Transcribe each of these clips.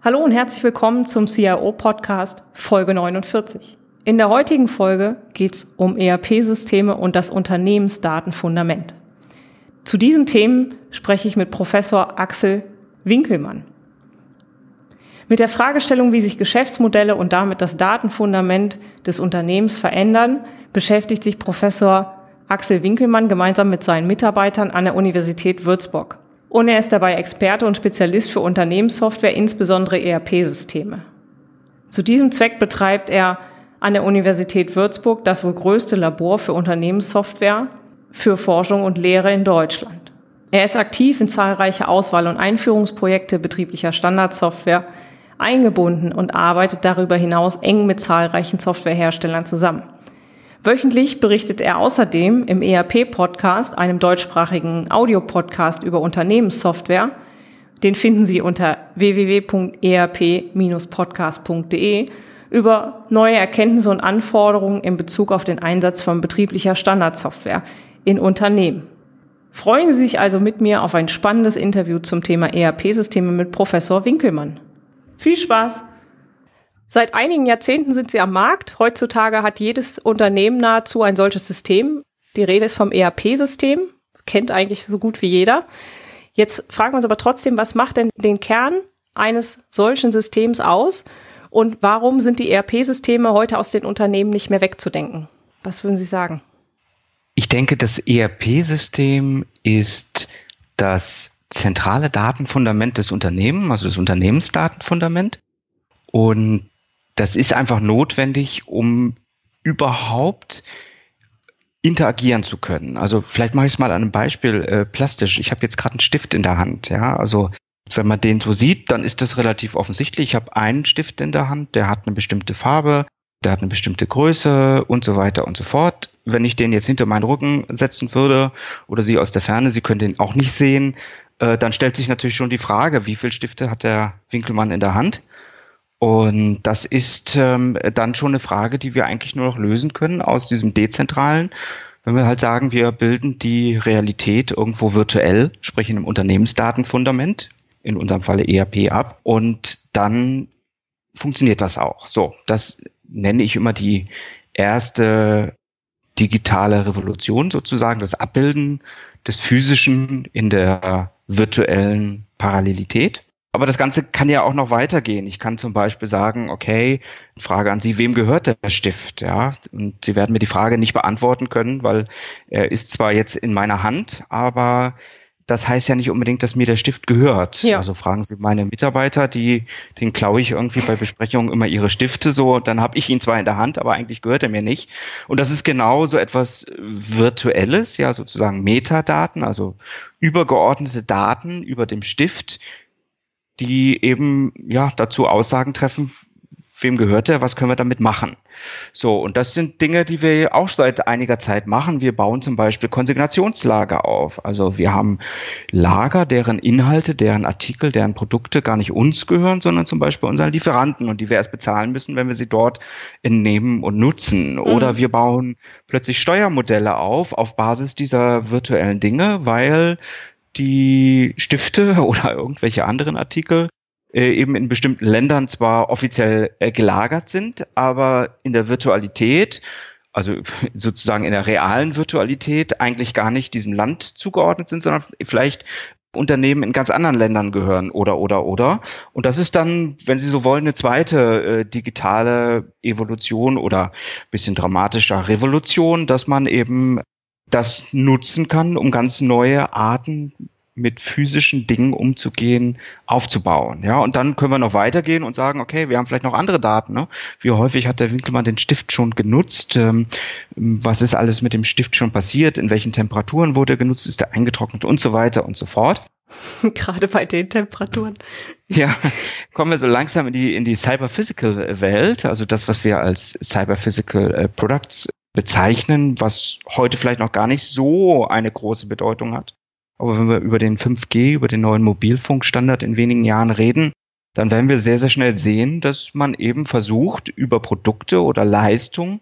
Hallo und herzlich willkommen zum CIO-Podcast Folge 49. In der heutigen Folge geht es um ERP-Systeme und das Unternehmensdatenfundament. Zu diesen Themen spreche ich mit Professor Axel Winkelmann. Mit der Fragestellung, wie sich Geschäftsmodelle und damit das Datenfundament des Unternehmens verändern, beschäftigt sich Professor Axel Winkelmann gemeinsam mit seinen Mitarbeitern an der Universität Würzburg und er ist dabei Experte und Spezialist für Unternehmenssoftware, insbesondere ERP-Systeme. Zu diesem Zweck betreibt er an der Universität Würzburg das wohl größte Labor für Unternehmenssoftware für Forschung und Lehre in Deutschland. Er ist aktiv in zahlreiche Auswahl- und Einführungsprojekte betrieblicher Standardsoftware eingebunden und arbeitet darüber hinaus eng mit zahlreichen Softwareherstellern zusammen. Wöchentlich berichtet er außerdem im ERP-Podcast, einem deutschsprachigen Audiopodcast über Unternehmenssoftware. Den finden Sie unter www.erp-podcast.de über neue Erkenntnisse und Anforderungen in Bezug auf den Einsatz von betrieblicher Standardsoftware in Unternehmen. Freuen Sie sich also mit mir auf ein spannendes Interview zum Thema ERP-Systeme mit Professor Winkelmann. Viel Spaß! Seit einigen Jahrzehnten sind sie am Markt. Heutzutage hat jedes Unternehmen nahezu ein solches System. Die Rede ist vom ERP-System, kennt eigentlich so gut wie jeder. Jetzt fragen wir uns aber trotzdem, was macht denn den Kern eines solchen Systems aus und warum sind die ERP-Systeme heute aus den Unternehmen nicht mehr wegzudenken? Was würden Sie sagen? Ich denke, das ERP-System ist das zentrale Datenfundament des Unternehmens, also das Unternehmensdatenfundament. Und das ist einfach notwendig, um überhaupt interagieren zu können. Also vielleicht mache ich es mal an einem Beispiel äh, plastisch. Ich habe jetzt gerade einen Stift in der Hand, ja. Also wenn man den so sieht, dann ist das relativ offensichtlich. Ich habe einen Stift in der Hand, der hat eine bestimmte Farbe, der hat eine bestimmte Größe und so weiter und so fort. Wenn ich den jetzt hinter meinen Rücken setzen würde oder Sie aus der Ferne, Sie können den auch nicht sehen, äh, dann stellt sich natürlich schon die Frage, wie viele Stifte hat der Winkelmann in der Hand? Und das ist ähm, dann schon eine Frage, die wir eigentlich nur noch lösen können aus diesem dezentralen. Wenn wir halt sagen, wir bilden die Realität irgendwo virtuell, sprich in einem Unternehmensdatenfundament, in unserem Falle ERP ab, und dann funktioniert das auch. So, das nenne ich immer die erste digitale Revolution sozusagen, das Abbilden des Physischen in der virtuellen Parallelität. Aber das Ganze kann ja auch noch weitergehen. Ich kann zum Beispiel sagen, okay, Frage an Sie, wem gehört der Stift? Ja, und Sie werden mir die Frage nicht beantworten können, weil er ist zwar jetzt in meiner Hand, aber das heißt ja nicht unbedingt, dass mir der Stift gehört. Ja. Also fragen Sie meine Mitarbeiter, die, den klaue ich irgendwie bei Besprechungen immer ihre Stifte so, dann habe ich ihn zwar in der Hand, aber eigentlich gehört er mir nicht. Und das ist genau so etwas Virtuelles, ja, sozusagen Metadaten, also übergeordnete Daten über dem Stift, die eben ja dazu Aussagen treffen, wem gehört er, was können wir damit machen. So, und das sind Dinge, die wir auch seit einiger Zeit machen. Wir bauen zum Beispiel Konsignationslager auf. Also wir haben Lager, deren Inhalte, deren Artikel, deren Produkte gar nicht uns gehören, sondern zum Beispiel unseren Lieferanten und die wir erst bezahlen müssen, wenn wir sie dort entnehmen und nutzen. Mhm. Oder wir bauen plötzlich Steuermodelle auf, auf Basis dieser virtuellen Dinge, weil die Stifte oder irgendwelche anderen Artikel äh, eben in bestimmten Ländern zwar offiziell äh, gelagert sind, aber in der Virtualität, also sozusagen in der realen Virtualität eigentlich gar nicht diesem Land zugeordnet sind, sondern vielleicht Unternehmen in ganz anderen Ländern gehören oder oder oder. Und das ist dann, wenn Sie so wollen, eine zweite äh, digitale Evolution oder bisschen dramatischer Revolution, dass man eben das nutzen kann, um ganz neue Arten mit physischen Dingen umzugehen, aufzubauen. Ja, und dann können wir noch weitergehen und sagen, okay, wir haben vielleicht noch andere Daten. Ne? Wie häufig hat der Winkelmann den Stift schon genutzt? Ähm, was ist alles mit dem Stift schon passiert? In welchen Temperaturen wurde er genutzt? Ist er eingetrocknet und so weiter und so fort? Gerade bei den Temperaturen. Ja, kommen wir so langsam in die, in die Cyber-Physical-Welt, also das, was wir als Cyber-Physical äh, Products bezeichnen, was heute vielleicht noch gar nicht so eine große Bedeutung hat. Aber wenn wir über den 5G, über den neuen Mobilfunkstandard in wenigen Jahren reden, dann werden wir sehr, sehr schnell sehen, dass man eben versucht, über Produkte oder Leistung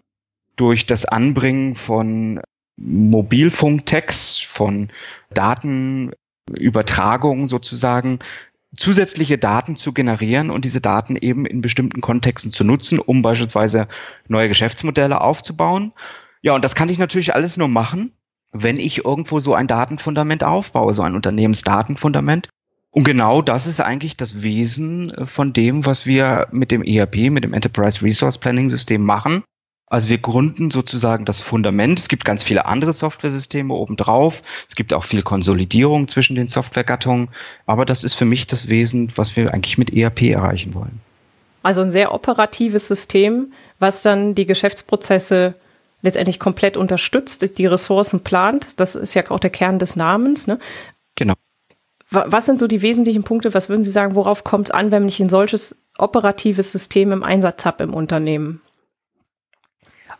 durch das Anbringen von Mobilfunktext, von Datenübertragung sozusagen, zusätzliche Daten zu generieren und diese Daten eben in bestimmten Kontexten zu nutzen, um beispielsweise neue Geschäftsmodelle aufzubauen. Ja, und das kann ich natürlich alles nur machen, wenn ich irgendwo so ein Datenfundament aufbaue, so ein Unternehmensdatenfundament. Und genau das ist eigentlich das Wesen von dem, was wir mit dem ERP, mit dem Enterprise Resource Planning System machen. Also wir gründen sozusagen das Fundament. Es gibt ganz viele andere Softwaresysteme obendrauf. Es gibt auch viel Konsolidierung zwischen den Softwaregattungen. Aber das ist für mich das Wesen, was wir eigentlich mit ERP erreichen wollen. Also ein sehr operatives System, was dann die Geschäftsprozesse letztendlich komplett unterstützt, die Ressourcen plant. Das ist ja auch der Kern des Namens. Ne? Genau. Was sind so die wesentlichen Punkte? Was würden Sie sagen, worauf kommt es an, wenn ich ein solches operatives System im Einsatz habe im Unternehmen?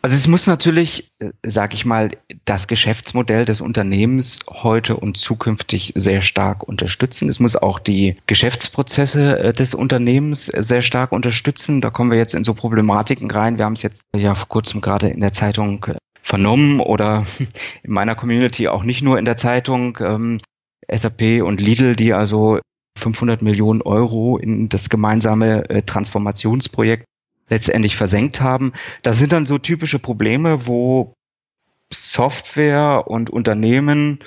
Also es muss natürlich, äh, sage ich mal, das Geschäftsmodell des Unternehmens heute und zukünftig sehr stark unterstützen. Es muss auch die Geschäftsprozesse äh, des Unternehmens sehr stark unterstützen. Da kommen wir jetzt in so Problematiken rein. Wir haben es jetzt ja vor kurzem gerade in der Zeitung äh, vernommen oder in meiner Community auch nicht nur in der Zeitung. Ähm, SAP und Lidl, die also 500 Millionen Euro in das gemeinsame Transformationsprojekt letztendlich versenkt haben. Das sind dann so typische Probleme, wo Software und Unternehmen,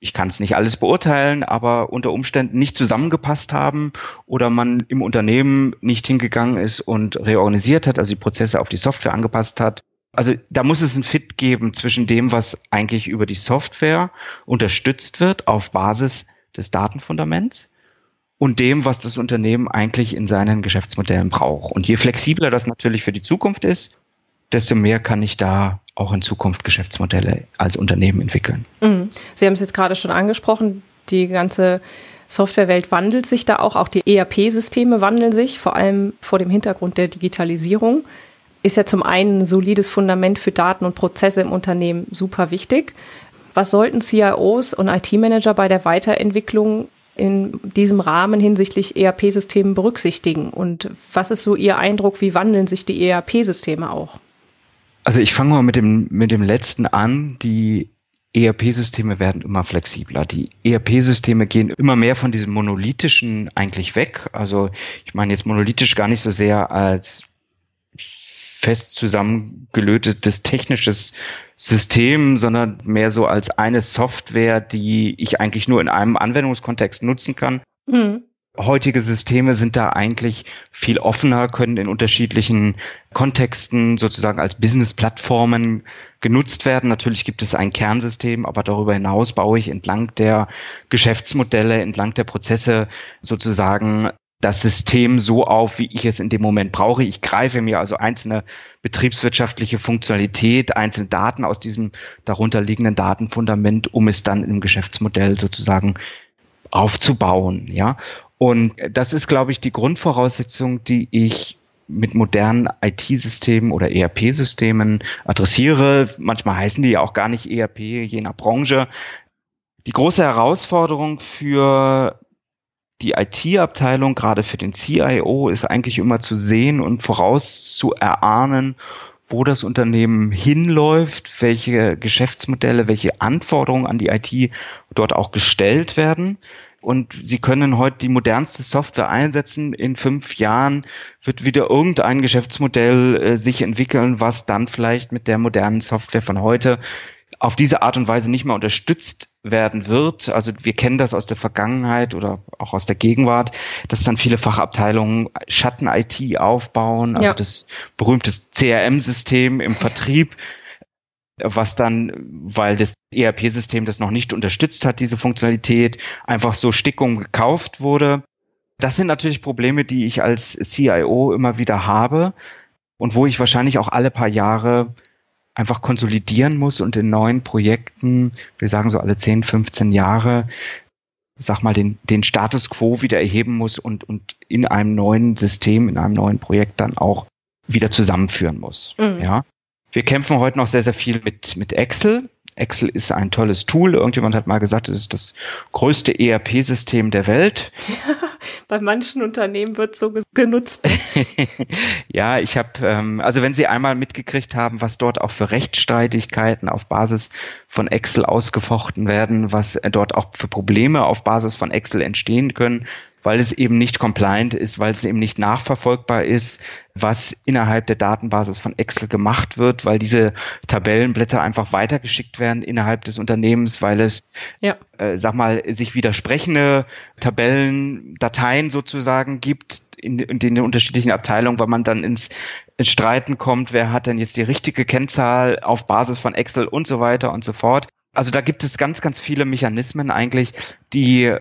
ich kann es nicht alles beurteilen, aber unter Umständen nicht zusammengepasst haben oder man im Unternehmen nicht hingegangen ist und reorganisiert hat, also die Prozesse auf die Software angepasst hat. Also da muss es ein Fit geben zwischen dem, was eigentlich über die Software unterstützt wird auf Basis des Datenfundaments und dem, was das Unternehmen eigentlich in seinen Geschäftsmodellen braucht. Und je flexibler das natürlich für die Zukunft ist, desto mehr kann ich da auch in Zukunft Geschäftsmodelle als Unternehmen entwickeln. Mhm. Sie haben es jetzt gerade schon angesprochen, die ganze Softwarewelt wandelt sich da auch, auch die ERP-Systeme wandeln sich, vor allem vor dem Hintergrund der Digitalisierung. Ist ja zum einen ein solides Fundament für Daten und Prozesse im Unternehmen super wichtig. Was sollten CIOs und IT-Manager bei der Weiterentwicklung in diesem Rahmen hinsichtlich ERP-Systemen berücksichtigen? Und was ist so Ihr Eindruck, wie wandeln sich die ERP-Systeme auch? Also ich fange mal mit dem, mit dem letzten an. Die ERP-Systeme werden immer flexibler. Die ERP-Systeme gehen immer mehr von diesem monolithischen eigentlich weg. Also ich meine jetzt monolithisch gar nicht so sehr als fest zusammengelötetes technisches System, sondern mehr so als eine Software, die ich eigentlich nur in einem Anwendungskontext nutzen kann. Mhm. Heutige Systeme sind da eigentlich viel offener, können in unterschiedlichen Kontexten sozusagen als Business-Plattformen genutzt werden. Natürlich gibt es ein Kernsystem, aber darüber hinaus baue ich entlang der Geschäftsmodelle, entlang der Prozesse sozusagen das System so auf, wie ich es in dem Moment brauche. Ich greife mir also einzelne betriebswirtschaftliche Funktionalität, einzelne Daten aus diesem darunterliegenden Datenfundament, um es dann im Geschäftsmodell sozusagen aufzubauen, ja. Und das ist, glaube ich, die Grundvoraussetzung, die ich mit modernen IT-Systemen oder ERP-Systemen adressiere. Manchmal heißen die ja auch gar nicht ERP, je nach Branche. Die große Herausforderung für die IT-Abteilung, gerade für den CIO, ist eigentlich immer zu sehen und vorauszuerahnen, wo das Unternehmen hinläuft, welche Geschäftsmodelle, welche Anforderungen an die IT dort auch gestellt werden. Und Sie können heute die modernste Software einsetzen. In fünf Jahren wird wieder irgendein Geschäftsmodell äh, sich entwickeln, was dann vielleicht mit der modernen Software von heute auf diese Art und Weise nicht mehr unterstützt werden wird. Also wir kennen das aus der Vergangenheit oder auch aus der Gegenwart, dass dann viele Fachabteilungen Schatten-IT aufbauen, also ja. das berühmte CRM-System im Vertrieb was dann, weil das ERP-System das noch nicht unterstützt hat, diese Funktionalität, einfach so Stickung gekauft wurde. Das sind natürlich Probleme, die ich als CIO immer wieder habe und wo ich wahrscheinlich auch alle paar Jahre einfach konsolidieren muss und in neuen Projekten, wir sagen so alle 10, 15 Jahre, sag mal, den, den Status quo wieder erheben muss und, und in einem neuen System, in einem neuen Projekt dann auch wieder zusammenführen muss. Mhm. Ja. Wir kämpfen heute noch sehr, sehr viel mit, mit Excel. Excel ist ein tolles Tool. Irgendjemand hat mal gesagt, es ist das größte ERP-System der Welt. Ja, bei manchen Unternehmen wird so genutzt. ja, ich habe, ähm, also wenn Sie einmal mitgekriegt haben, was dort auch für Rechtsstreitigkeiten auf Basis von Excel ausgefochten werden, was dort auch für Probleme auf Basis von Excel entstehen können, weil es eben nicht compliant ist, weil es eben nicht nachverfolgbar ist, was innerhalb der Datenbasis von Excel gemacht wird, weil diese Tabellenblätter einfach weitergeschickt werden innerhalb des Unternehmens, weil es, ja. äh, sag mal, sich widersprechende Tabellen, Dateien sozusagen gibt in, in den unterschiedlichen Abteilungen, weil man dann ins, ins Streiten kommt, wer hat denn jetzt die richtige Kennzahl auf Basis von Excel und so weiter und so fort. Also da gibt es ganz, ganz viele Mechanismen eigentlich, die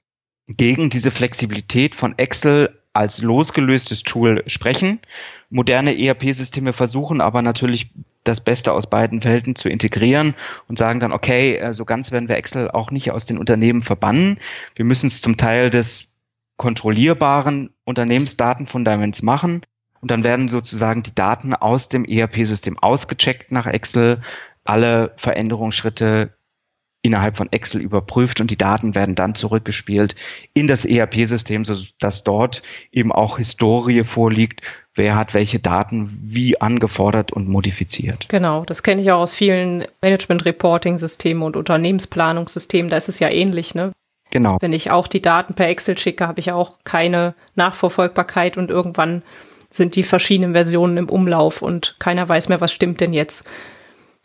gegen diese Flexibilität von Excel als losgelöstes Tool sprechen. Moderne ERP-Systeme versuchen aber natürlich das Beste aus beiden Welten zu integrieren und sagen dann, okay, äh, so ganz werden wir Excel auch nicht aus den Unternehmen verbannen. Wir müssen es zum Teil des kontrollierbaren Unternehmensdatenfundaments machen. Und dann werden sozusagen die Daten aus dem ERP-System ausgecheckt nach Excel. Alle Veränderungsschritte innerhalb von Excel überprüft und die Daten werden dann zurückgespielt in das ERP-System, sodass dort eben auch Historie vorliegt, wer hat welche Daten wie angefordert und modifiziert. Genau, das kenne ich auch aus vielen Management-Reporting-Systemen und Unternehmensplanungssystemen, da ist es ja ähnlich, ne? Genau. Wenn ich auch die Daten per Excel schicke, habe ich auch keine Nachverfolgbarkeit und irgendwann sind die verschiedenen Versionen im Umlauf und keiner weiß mehr, was stimmt denn jetzt.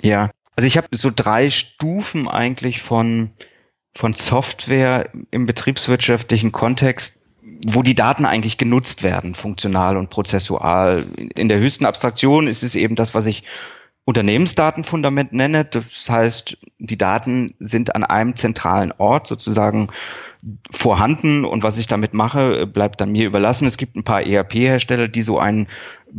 Ja, also ich habe so drei Stufen eigentlich von, von Software im betriebswirtschaftlichen Kontext, wo die Daten eigentlich genutzt werden, funktional und prozessual. In der höchsten Abstraktion ist es eben das, was ich Unternehmensdatenfundament nenne. Das heißt, die Daten sind an einem zentralen Ort sozusagen vorhanden und was ich damit mache, bleibt dann mir überlassen. Es gibt ein paar ERP-Hersteller, die so einen,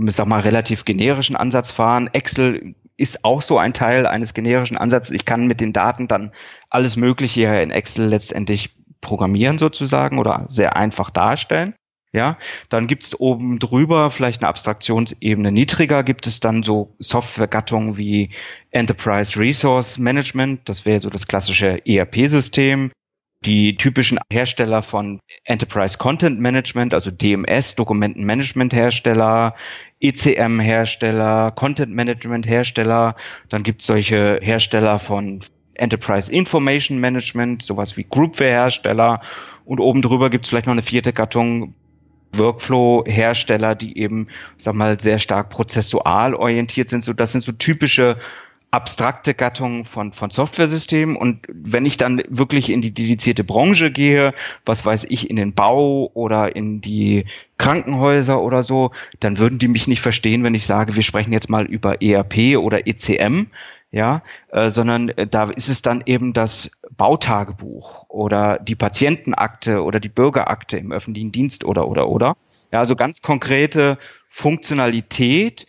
sag mal, relativ generischen Ansatz fahren. Excel ist auch so ein Teil eines generischen Ansatzes. Ich kann mit den Daten dann alles Mögliche hier in Excel letztendlich programmieren sozusagen oder sehr einfach darstellen. Ja, dann gibt es oben drüber vielleicht eine Abstraktionsebene niedriger, gibt es dann so Softwaregattungen wie Enterprise Resource Management, das wäre so das klassische ERP-System die typischen Hersteller von Enterprise Content Management, also DMS, Dokumentenmanagement Hersteller, ECM Hersteller, Content Management Hersteller. Dann gibt es solche Hersteller von Enterprise Information Management, sowas wie Groupware Hersteller. Und oben drüber gibt es vielleicht noch eine vierte Gattung, Workflow-Hersteller, die eben, sag mal, sehr stark prozessual orientiert sind. So, das sind so typische abstrakte Gattung von, von Softwaresystemen. Und wenn ich dann wirklich in die dedizierte Branche gehe, was weiß ich, in den Bau oder in die Krankenhäuser oder so, dann würden die mich nicht verstehen, wenn ich sage, wir sprechen jetzt mal über ERP oder ECM, ja, äh, sondern äh, da ist es dann eben das Bautagebuch oder die Patientenakte oder die Bürgerakte im öffentlichen Dienst oder oder oder. Ja, also ganz konkrete Funktionalität,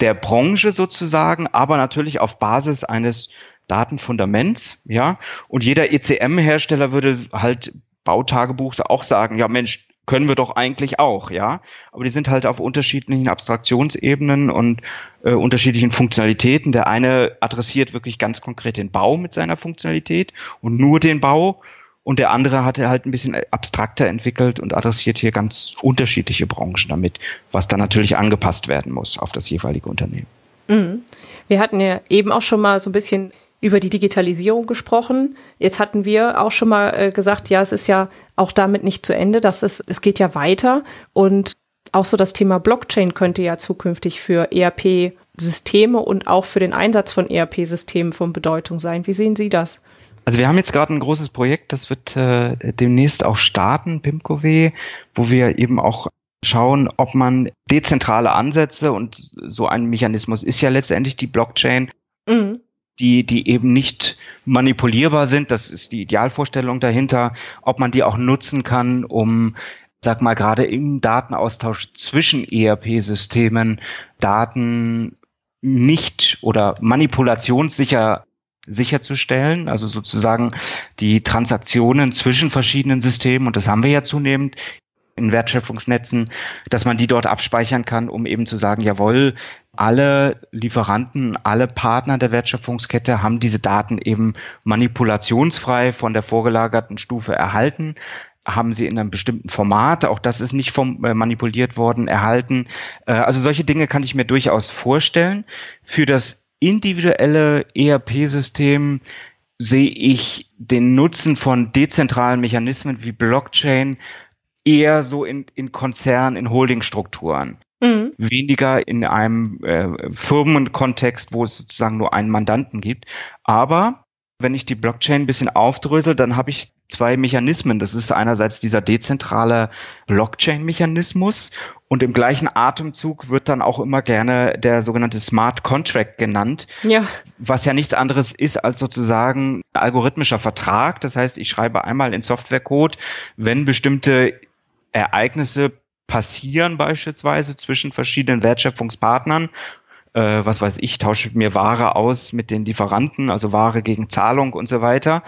der Branche sozusagen, aber natürlich auf Basis eines Datenfundaments, ja. Und jeder ECM-Hersteller würde halt Bautagebuch auch sagen, ja Mensch, können wir doch eigentlich auch, ja. Aber die sind halt auf unterschiedlichen Abstraktionsebenen und äh, unterschiedlichen Funktionalitäten. Der eine adressiert wirklich ganz konkret den Bau mit seiner Funktionalität und nur den Bau und der andere hat er halt ein bisschen abstrakter entwickelt und adressiert hier ganz unterschiedliche Branchen damit, was dann natürlich angepasst werden muss auf das jeweilige Unternehmen. Mhm. Wir hatten ja eben auch schon mal so ein bisschen über die Digitalisierung gesprochen. Jetzt hatten wir auch schon mal äh, gesagt, ja, es ist ja auch damit nicht zu Ende, dass es, es geht ja weiter und auch so das Thema Blockchain könnte ja zukünftig für ERP-Systeme und auch für den Einsatz von ERP-Systemen von Bedeutung sein. Wie sehen Sie das? Also wir haben jetzt gerade ein großes Projekt, das wird äh, demnächst auch starten, PIMCOW, wo wir eben auch schauen, ob man dezentrale Ansätze und so ein Mechanismus ist ja letztendlich die Blockchain, mhm. die, die eben nicht manipulierbar sind. Das ist die Idealvorstellung dahinter, ob man die auch nutzen kann, um sag mal, gerade im Datenaustausch zwischen ERP-Systemen Daten nicht oder manipulationssicher sicherzustellen, also sozusagen die Transaktionen zwischen verschiedenen Systemen, und das haben wir ja zunehmend in Wertschöpfungsnetzen, dass man die dort abspeichern kann, um eben zu sagen, jawohl, alle Lieferanten, alle Partner der Wertschöpfungskette haben diese Daten eben manipulationsfrei von der vorgelagerten Stufe erhalten haben sie in einem bestimmten Format, auch das ist nicht vom, äh, manipuliert worden, erhalten. Äh, also solche Dinge kann ich mir durchaus vorstellen. Für das individuelle ERP-System sehe ich den Nutzen von dezentralen Mechanismen wie Blockchain eher so in, in Konzern, in Holdingstrukturen. Mhm. Weniger in einem äh, Firmenkontext, wo es sozusagen nur einen Mandanten gibt. Aber wenn ich die Blockchain ein bisschen aufdrösel, dann habe ich zwei Mechanismen. Das ist einerseits dieser dezentrale Blockchain-Mechanismus und im gleichen Atemzug wird dann auch immer gerne der sogenannte Smart Contract genannt, ja. was ja nichts anderes ist als sozusagen algorithmischer Vertrag. Das heißt, ich schreibe einmal in Softwarecode, wenn bestimmte Ereignisse passieren beispielsweise zwischen verschiedenen Wertschöpfungspartnern äh, was weiß ich, tausche mir Ware aus mit den Lieferanten, also Ware gegen Zahlung und so weiter,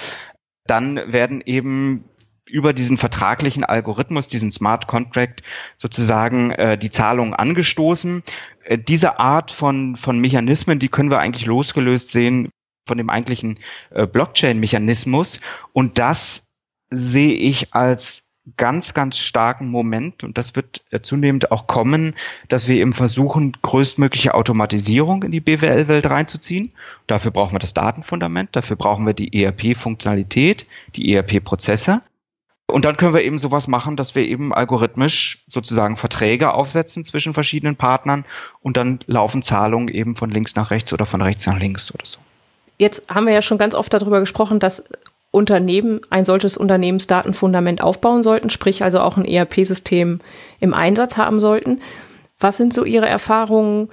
dann werden eben über diesen vertraglichen Algorithmus, diesen Smart Contract sozusagen äh, die Zahlungen angestoßen. Äh, diese Art von, von Mechanismen, die können wir eigentlich losgelöst sehen von dem eigentlichen äh, Blockchain-Mechanismus. Und das sehe ich als ganz, ganz starken Moment, und das wird äh, zunehmend auch kommen, dass wir eben versuchen, größtmögliche Automatisierung in die BWL-Welt reinzuziehen. Dafür brauchen wir das Datenfundament, dafür brauchen wir die ERP-Funktionalität, die ERP-Prozesse. Und dann können wir eben sowas machen, dass wir eben algorithmisch sozusagen Verträge aufsetzen zwischen verschiedenen Partnern und dann laufen Zahlungen eben von links nach rechts oder von rechts nach links oder so. Jetzt haben wir ja schon ganz oft darüber gesprochen, dass Unternehmen ein solches Unternehmensdatenfundament aufbauen sollten, sprich also auch ein ERP-System im Einsatz haben sollten. Was sind so Ihre Erfahrungen?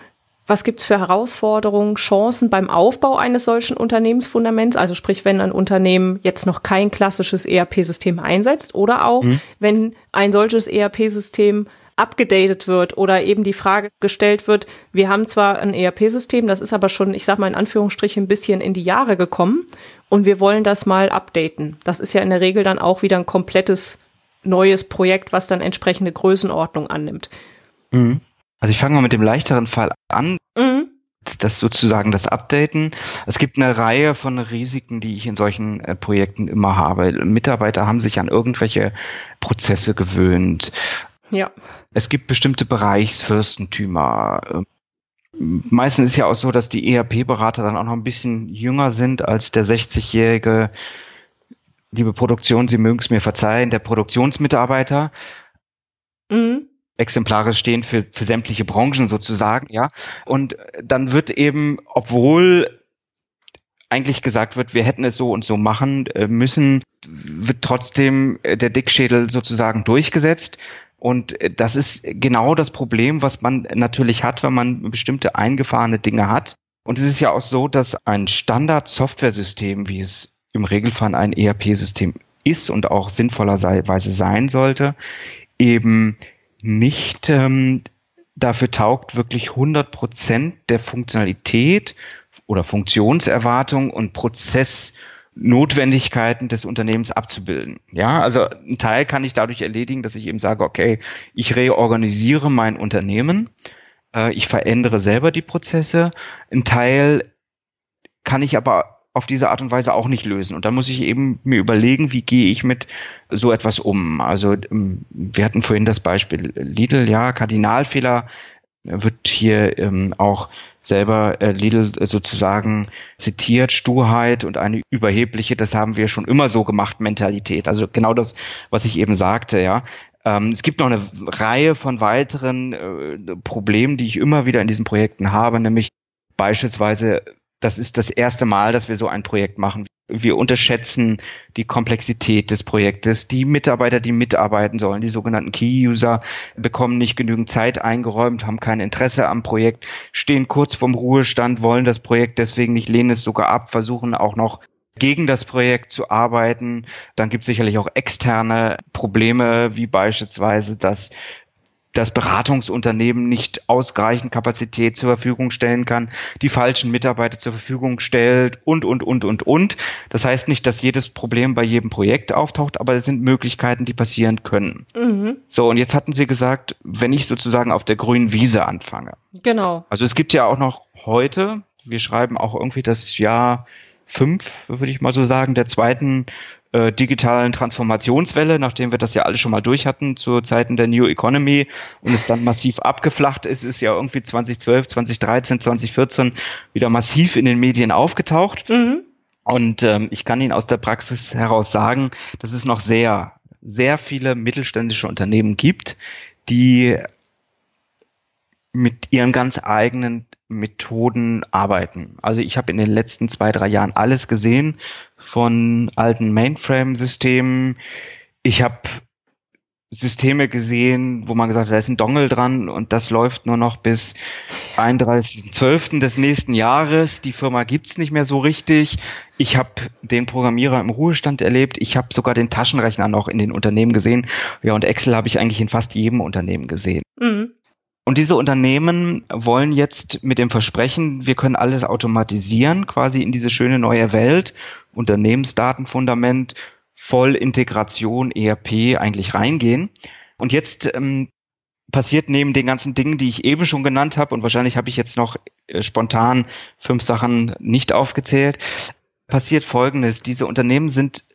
Was gibt es für Herausforderungen, Chancen beim Aufbau eines solchen Unternehmensfundaments? Also sprich, wenn ein Unternehmen jetzt noch kein klassisches ERP-System einsetzt oder auch, mhm. wenn ein solches ERP-System abgedatet wird oder eben die Frage gestellt wird, wir haben zwar ein ERP-System, das ist aber schon, ich sag mal in Anführungsstrichen, ein bisschen in die Jahre gekommen und wir wollen das mal updaten. Das ist ja in der Regel dann auch wieder ein komplettes neues Projekt, was dann entsprechende Größenordnung annimmt. Mhm. Also ich fange mal mit dem leichteren Fall an. Mhm. Das sozusagen das Updaten. Es gibt eine Reihe von Risiken, die ich in solchen äh, Projekten immer habe. Mitarbeiter haben sich an irgendwelche Prozesse gewöhnt. Ja. Es gibt bestimmte Bereichsfürstentümer. Meistens ist ja auch so, dass die ERP-Berater dann auch noch ein bisschen jünger sind als der 60-jährige, liebe Produktion, Sie mögen es mir verzeihen, der Produktionsmitarbeiter. Mhm. Exemplare stehen für, für sämtliche Branchen sozusagen, ja. Und dann wird eben, obwohl eigentlich gesagt wird, wir hätten es so und so machen äh, müssen, wird trotzdem äh, der Dickschädel sozusagen durchgesetzt. Und äh, das ist genau das Problem, was man natürlich hat, wenn man bestimmte eingefahrene Dinge hat. Und es ist ja auch so, dass ein Standard-Software-System, wie es im Regelfall ein ERP-System ist und auch sinnvollerweise sein sollte, eben nicht ähm, dafür taugt, wirklich 100 Prozent der Funktionalität oder Funktionserwartung und Prozess Notwendigkeiten des Unternehmens abzubilden. Ja, also ein Teil kann ich dadurch erledigen, dass ich eben sage, okay, ich reorganisiere mein Unternehmen, äh, ich verändere selber die Prozesse. Ein Teil kann ich aber auf diese Art und Weise auch nicht lösen. Und dann muss ich eben mir überlegen, wie gehe ich mit so etwas um. Also ähm, wir hatten vorhin das Beispiel Lidl, ja, Kardinalfehler wird hier ähm, auch selber äh, Lidl sozusagen zitiert, Sturheit und eine überhebliche, das haben wir schon immer so gemacht, Mentalität. Also genau das, was ich eben sagte, ja. Ähm, es gibt noch eine Reihe von weiteren äh, Problemen, die ich immer wieder in diesen Projekten habe, nämlich beispielsweise, das ist das erste Mal, dass wir so ein Projekt machen. Wir unterschätzen die Komplexität des Projektes. Die Mitarbeiter, die mitarbeiten sollen, die sogenannten Key-User, bekommen nicht genügend Zeit eingeräumt, haben kein Interesse am Projekt, stehen kurz vorm Ruhestand, wollen das Projekt deswegen nicht, lehnen es sogar ab, versuchen auch noch gegen das Projekt zu arbeiten. Dann gibt es sicherlich auch externe Probleme, wie beispielsweise, dass das Beratungsunternehmen nicht ausreichend Kapazität zur Verfügung stellen kann, die falschen Mitarbeiter zur Verfügung stellt und, und, und, und, und. Das heißt nicht, dass jedes Problem bei jedem Projekt auftaucht, aber es sind Möglichkeiten, die passieren können. Mhm. So, und jetzt hatten Sie gesagt, wenn ich sozusagen auf der grünen Wiese anfange. Genau. Also es gibt ja auch noch heute, wir schreiben auch irgendwie das Jahr fünf, würde ich mal so sagen, der zweiten äh, digitalen Transformationswelle, nachdem wir das ja alle schon mal durch hatten zu Zeiten der New Economy und es dann massiv abgeflacht ist, ist ja irgendwie 2012, 2013, 2014 wieder massiv in den Medien aufgetaucht. Mhm. Und ähm, ich kann Ihnen aus der Praxis heraus sagen, dass es noch sehr, sehr viele mittelständische Unternehmen gibt, die mit ihren ganz eigenen Methoden arbeiten. Also ich habe in den letzten zwei, drei Jahren alles gesehen von alten Mainframe-Systemen. Ich habe Systeme gesehen, wo man gesagt hat, da ist ein Dongle dran und das läuft nur noch bis 31.12. des nächsten Jahres. Die Firma gibt's nicht mehr so richtig. Ich habe den Programmierer im Ruhestand erlebt. Ich habe sogar den Taschenrechner noch in den Unternehmen gesehen. Ja, und Excel habe ich eigentlich in fast jedem Unternehmen gesehen. Mhm. Und diese Unternehmen wollen jetzt mit dem Versprechen, wir können alles automatisieren, quasi in diese schöne neue Welt, Unternehmensdatenfundament, Vollintegration, ERP eigentlich reingehen. Und jetzt ähm, passiert neben den ganzen Dingen, die ich eben schon genannt habe, und wahrscheinlich habe ich jetzt noch äh, spontan fünf Sachen nicht aufgezählt, passiert Folgendes. Diese Unternehmen sind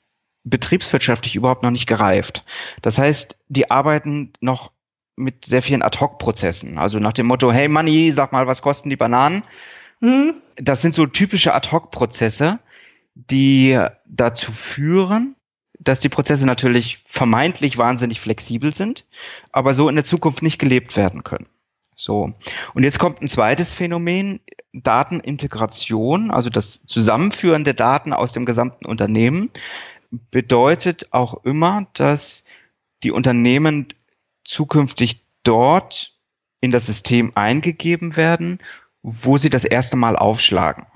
betriebswirtschaftlich überhaupt noch nicht gereift. Das heißt, die arbeiten noch mit sehr vielen Ad-Hoc-Prozessen. Also nach dem Motto, hey Money, sag mal, was kosten die Bananen? Mhm. Das sind so typische Ad-Hoc-Prozesse, die dazu führen, dass die Prozesse natürlich vermeintlich wahnsinnig flexibel sind, aber so in der Zukunft nicht gelebt werden können. So. Und jetzt kommt ein zweites Phänomen, Datenintegration, also das Zusammenführen der Daten aus dem gesamten Unternehmen, bedeutet auch immer, dass die Unternehmen zukünftig dort in das System eingegeben werden, wo sie das erste Mal aufschlagen.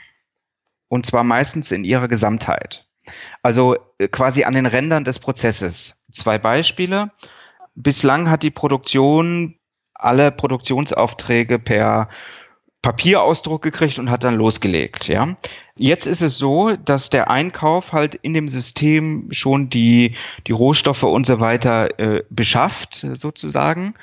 Und zwar meistens in ihrer Gesamtheit. Also äh, quasi an den Rändern des Prozesses. Zwei Beispiele. Bislang hat die Produktion alle Produktionsaufträge per Papierausdruck gekriegt und hat dann losgelegt, ja. Jetzt ist es so, dass der Einkauf halt in dem System schon die, die Rohstoffe und so weiter äh, beschafft, sozusagen,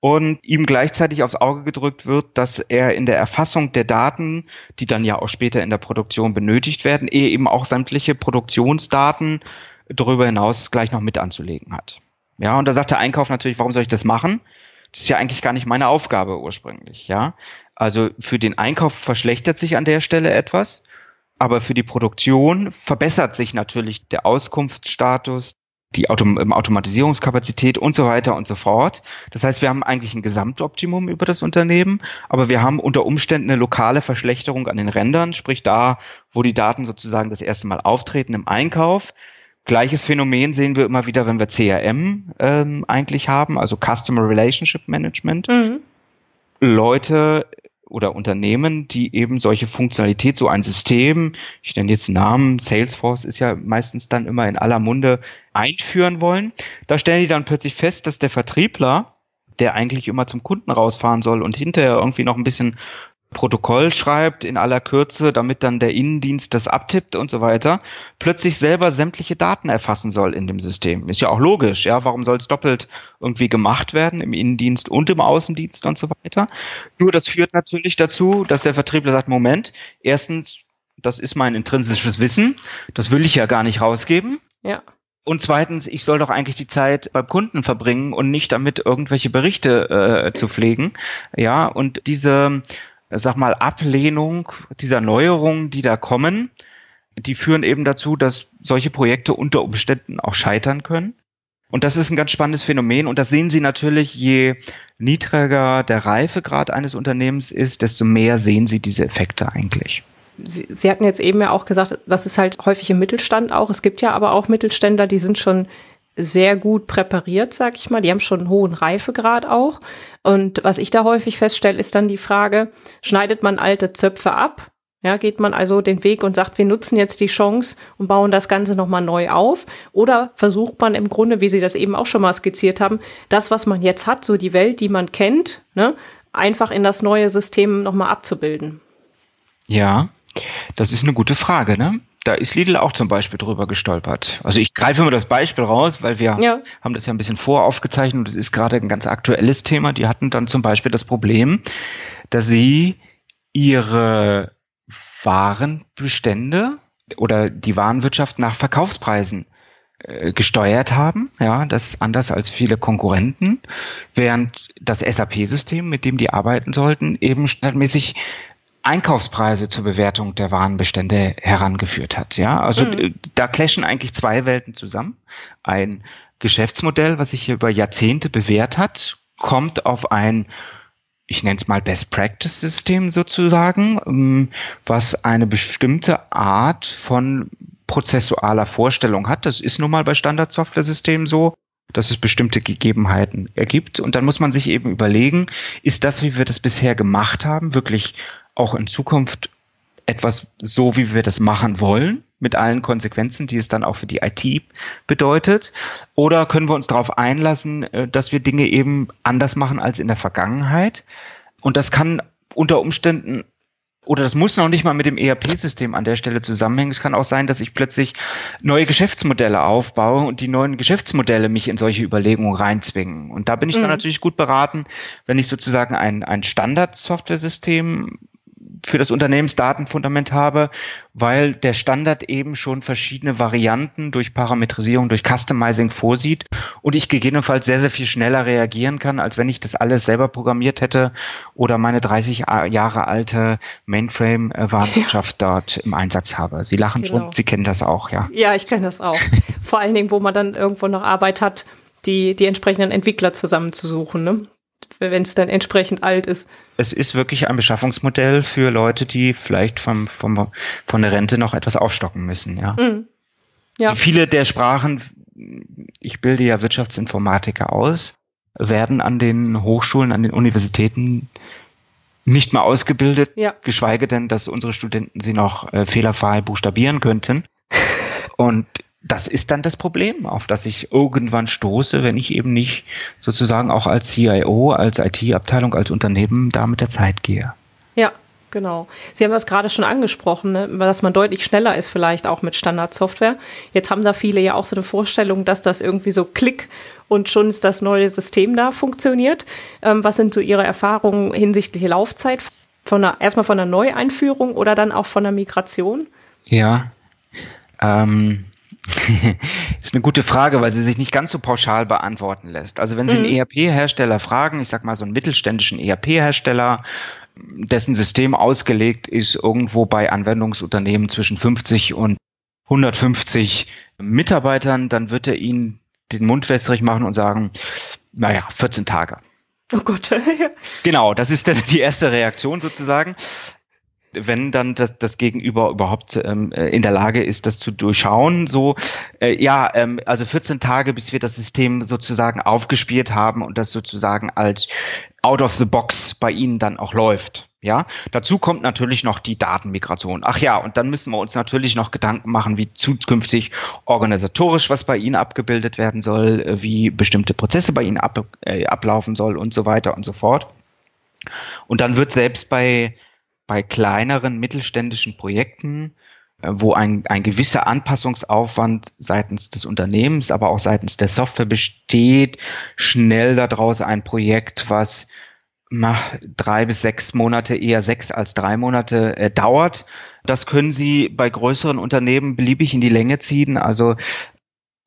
und ihm gleichzeitig aufs Auge gedrückt wird, dass er in der Erfassung der Daten, die dann ja auch später in der Produktion benötigt werden, er eben auch sämtliche Produktionsdaten darüber hinaus gleich noch mit anzulegen hat. Ja, und da sagt der Einkauf natürlich, warum soll ich das machen? Das ist ja eigentlich gar nicht meine Aufgabe ursprünglich, ja. Also für den Einkauf verschlechtert sich an der Stelle etwas, aber für die Produktion verbessert sich natürlich der Auskunftsstatus, die Autom ähm, Automatisierungskapazität und so weiter und so fort. Das heißt, wir haben eigentlich ein Gesamtoptimum über das Unternehmen, aber wir haben unter Umständen eine lokale Verschlechterung an den Rändern, sprich da, wo die Daten sozusagen das erste Mal auftreten im Einkauf, Gleiches Phänomen sehen wir immer wieder, wenn wir CRM ähm, eigentlich haben, also Customer Relationship Management. Mhm. Leute oder Unternehmen, die eben solche Funktionalität, so ein System, ich nenne jetzt Namen, Salesforce ist ja meistens dann immer in aller Munde, einführen wollen. Da stellen die dann plötzlich fest, dass der Vertriebler, der eigentlich immer zum Kunden rausfahren soll und hinterher irgendwie noch ein bisschen Protokoll schreibt in aller Kürze, damit dann der Innendienst das abtippt und so weiter, plötzlich selber sämtliche Daten erfassen soll in dem System. Ist ja auch logisch, ja, warum soll es doppelt irgendwie gemacht werden im Innendienst und im Außendienst und so weiter? Nur das führt natürlich dazu, dass der Vertriebler sagt, Moment, erstens, das ist mein intrinsisches Wissen, das will ich ja gar nicht rausgeben. Ja. Und zweitens, ich soll doch eigentlich die Zeit beim Kunden verbringen und nicht damit irgendwelche Berichte äh, zu pflegen. Ja, und diese sag mal, Ablehnung dieser Neuerungen, die da kommen, die führen eben dazu, dass solche Projekte unter Umständen auch scheitern können. Und das ist ein ganz spannendes Phänomen. Und das sehen Sie natürlich, je niedriger der Reifegrad eines Unternehmens ist, desto mehr sehen Sie diese Effekte eigentlich. Sie, Sie hatten jetzt eben ja auch gesagt, das ist halt häufig im Mittelstand auch. Es gibt ja aber auch Mittelständler, die sind schon sehr gut präpariert, sag ich mal. Die haben schon einen hohen Reifegrad auch. Und was ich da häufig feststelle, ist dann die Frage, schneidet man alte Zöpfe ab? Ja, geht man also den Weg und sagt, wir nutzen jetzt die Chance und bauen das Ganze nochmal neu auf? Oder versucht man im Grunde, wie Sie das eben auch schon mal skizziert haben, das, was man jetzt hat, so die Welt, die man kennt, ne, einfach in das neue System nochmal abzubilden? Ja, das ist eine gute Frage, ne? Da ist Lidl auch zum Beispiel drüber gestolpert. Also ich greife immer das Beispiel raus, weil wir ja. haben das ja ein bisschen voraufgezeichnet und das ist gerade ein ganz aktuelles Thema. Die hatten dann zum Beispiel das Problem, dass sie ihre Warenbestände oder die Warenwirtschaft nach Verkaufspreisen äh, gesteuert haben. Ja, das ist anders als viele Konkurrenten, während das SAP-System, mit dem die arbeiten sollten, eben standardmäßig Einkaufspreise zur Bewertung der Warenbestände herangeführt hat. Ja, also mhm. da clashen eigentlich zwei Welten zusammen. Ein Geschäftsmodell, was sich hier über Jahrzehnte bewährt hat, kommt auf ein ich nenne es mal Best Practice System sozusagen, ähm, was eine bestimmte Art von prozessualer Vorstellung hat. Das ist nun mal bei Standard-Software-Systemen so, dass es bestimmte Gegebenheiten ergibt. Und dann muss man sich eben überlegen, ist das, wie wir das bisher gemacht haben, wirklich auch in Zukunft etwas so, wie wir das machen wollen, mit allen Konsequenzen, die es dann auch für die IT bedeutet? Oder können wir uns darauf einlassen, äh, dass wir Dinge eben anders machen als in der Vergangenheit? Und das kann unter Umständen oder das muss noch nicht mal mit dem ERP-System an der Stelle zusammenhängen. Es kann auch sein, dass ich plötzlich neue Geschäftsmodelle aufbaue und die neuen Geschäftsmodelle mich in solche Überlegungen reinzwingen. Und da bin ich dann mhm. natürlich gut beraten, wenn ich sozusagen ein, ein Standard-Software-System für das Unternehmensdatenfundament habe, weil der Standard eben schon verschiedene Varianten durch Parametrisierung, durch Customizing vorsieht und ich gegebenenfalls sehr, sehr viel schneller reagieren kann, als wenn ich das alles selber programmiert hätte oder meine 30 Jahre alte Mainframe-Warenwirtschaft ja. dort im Einsatz habe. Sie lachen genau. schon, Sie kennen das auch, ja. Ja, ich kenne das auch. Vor allen Dingen, wo man dann irgendwo noch Arbeit hat, die, die entsprechenden Entwickler zusammenzusuchen. Ne? Wenn es dann entsprechend alt ist. Es ist wirklich ein Beschaffungsmodell für Leute, die vielleicht vom, vom, von der Rente noch etwas aufstocken müssen, ja. Mhm. ja. Viele der Sprachen, ich bilde ja Wirtschaftsinformatiker aus, werden an den Hochschulen, an den Universitäten nicht mehr ausgebildet, ja. geschweige denn, dass unsere Studenten sie noch äh, fehlerfrei buchstabieren könnten. Und das ist dann das Problem, auf das ich irgendwann stoße, wenn ich eben nicht sozusagen auch als CIO, als IT-Abteilung, als Unternehmen da mit der Zeit gehe. Ja, genau. Sie haben das gerade schon angesprochen, ne? dass man deutlich schneller ist vielleicht auch mit Standardsoftware. Jetzt haben da viele ja auch so eine Vorstellung, dass das irgendwie so klick und schon ist das neue System da funktioniert. Ähm, was sind so Ihre Erfahrungen hinsichtlich Laufzeit? Von einer, erstmal von einer Neueinführung oder dann auch von einer Migration? Ja, ähm, ist eine gute Frage, weil sie sich nicht ganz so pauschal beantworten lässt. Also wenn Sie einen mhm. ERP-Hersteller fragen, ich sag mal so einen mittelständischen ERP-Hersteller, dessen System ausgelegt ist irgendwo bei Anwendungsunternehmen zwischen 50 und 150 Mitarbeitern, dann wird er Ihnen den Mund wässrig machen und sagen, naja, 14 Tage. Oh Gott. genau, das ist dann die erste Reaktion sozusagen wenn dann das, das Gegenüber überhaupt ähm, äh, in der Lage ist, das zu durchschauen. So, äh, ja, ähm, also 14 Tage, bis wir das System sozusagen aufgespielt haben und das sozusagen als out of the box bei Ihnen dann auch läuft. Ja, dazu kommt natürlich noch die Datenmigration. Ach ja, und dann müssen wir uns natürlich noch Gedanken machen, wie zukünftig organisatorisch was bei Ihnen abgebildet werden soll, äh, wie bestimmte Prozesse bei Ihnen ab, äh, ablaufen soll und so weiter und so fort. Und dann wird selbst bei bei kleineren mittelständischen Projekten, äh, wo ein, ein gewisser Anpassungsaufwand seitens des Unternehmens, aber auch seitens der Software besteht, schnell daraus ein Projekt, was drei bis sechs Monate, eher sechs als drei Monate äh, dauert. Das können Sie bei größeren Unternehmen beliebig in die Länge ziehen. Also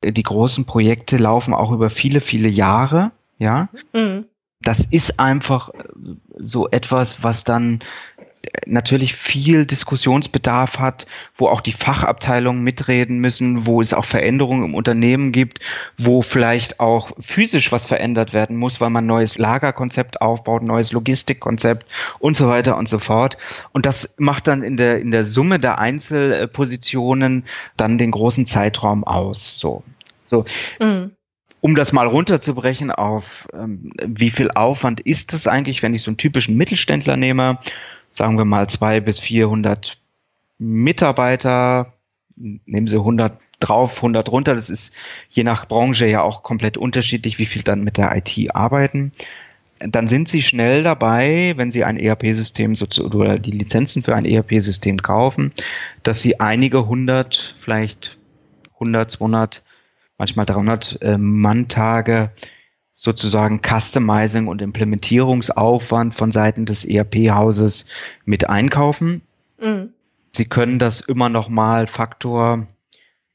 äh, die großen Projekte laufen auch über viele, viele Jahre. Ja, mhm. das ist einfach so etwas, was dann natürlich viel Diskussionsbedarf hat, wo auch die Fachabteilungen mitreden müssen, wo es auch Veränderungen im Unternehmen gibt, wo vielleicht auch physisch was verändert werden muss, weil man ein neues Lagerkonzept aufbaut, ein neues Logistikkonzept und so weiter und so fort. Und das macht dann in der, in der Summe der Einzelpositionen dann den großen Zeitraum aus. So. So. Mhm um das mal runterzubrechen auf, ähm, wie viel Aufwand ist es eigentlich, wenn ich so einen typischen Mittelständler nehme, sagen wir mal zwei bis 400 Mitarbeiter, nehmen Sie 100 drauf, 100 runter, das ist je nach Branche ja auch komplett unterschiedlich, wie viel dann mit der IT arbeiten. Dann sind Sie schnell dabei, wenn Sie ein ERP-System oder die Lizenzen für ein ERP-System kaufen, dass Sie einige hundert, vielleicht 100, 200 manchmal 300 äh, Manntage sozusagen Customizing und Implementierungsaufwand von Seiten des ERP-Hauses mit einkaufen. Mhm. Sie können das immer noch mal Faktor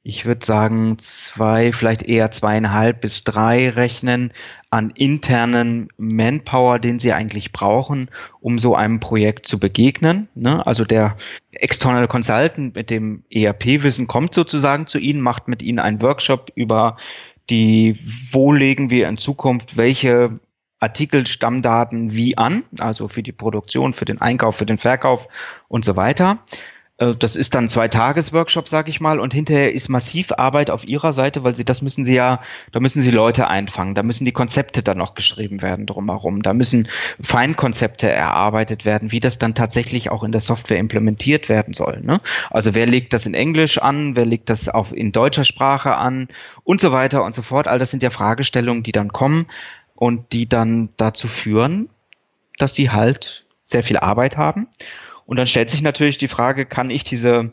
ich würde sagen, zwei, vielleicht eher zweieinhalb bis drei rechnen an internen Manpower, den sie eigentlich brauchen, um so einem Projekt zu begegnen. Ne? Also der External Consultant mit dem ERP-Wissen kommt sozusagen zu Ihnen, macht mit Ihnen einen Workshop über die, wo legen wir in Zukunft welche Artikel, Stammdaten wie an, also für die Produktion, für den Einkauf, für den Verkauf und so weiter. Äh, das ist dann zwei Tages-Workshop, sag ich mal, und hinterher ist massiv Arbeit auf ihrer Seite, weil sie das müssen sie ja, da müssen sie Leute einfangen, da müssen die Konzepte dann noch geschrieben werden drumherum, da müssen Feinkonzepte erarbeitet werden, wie das dann tatsächlich auch in der Software implementiert werden soll. Ne? Also wer legt das in Englisch an, wer legt das auch in deutscher Sprache an und so weiter und so fort. All das sind ja Fragestellungen, die dann kommen und die dann dazu führen, dass sie halt sehr viel Arbeit haben und dann stellt sich natürlich die Frage, kann ich diese,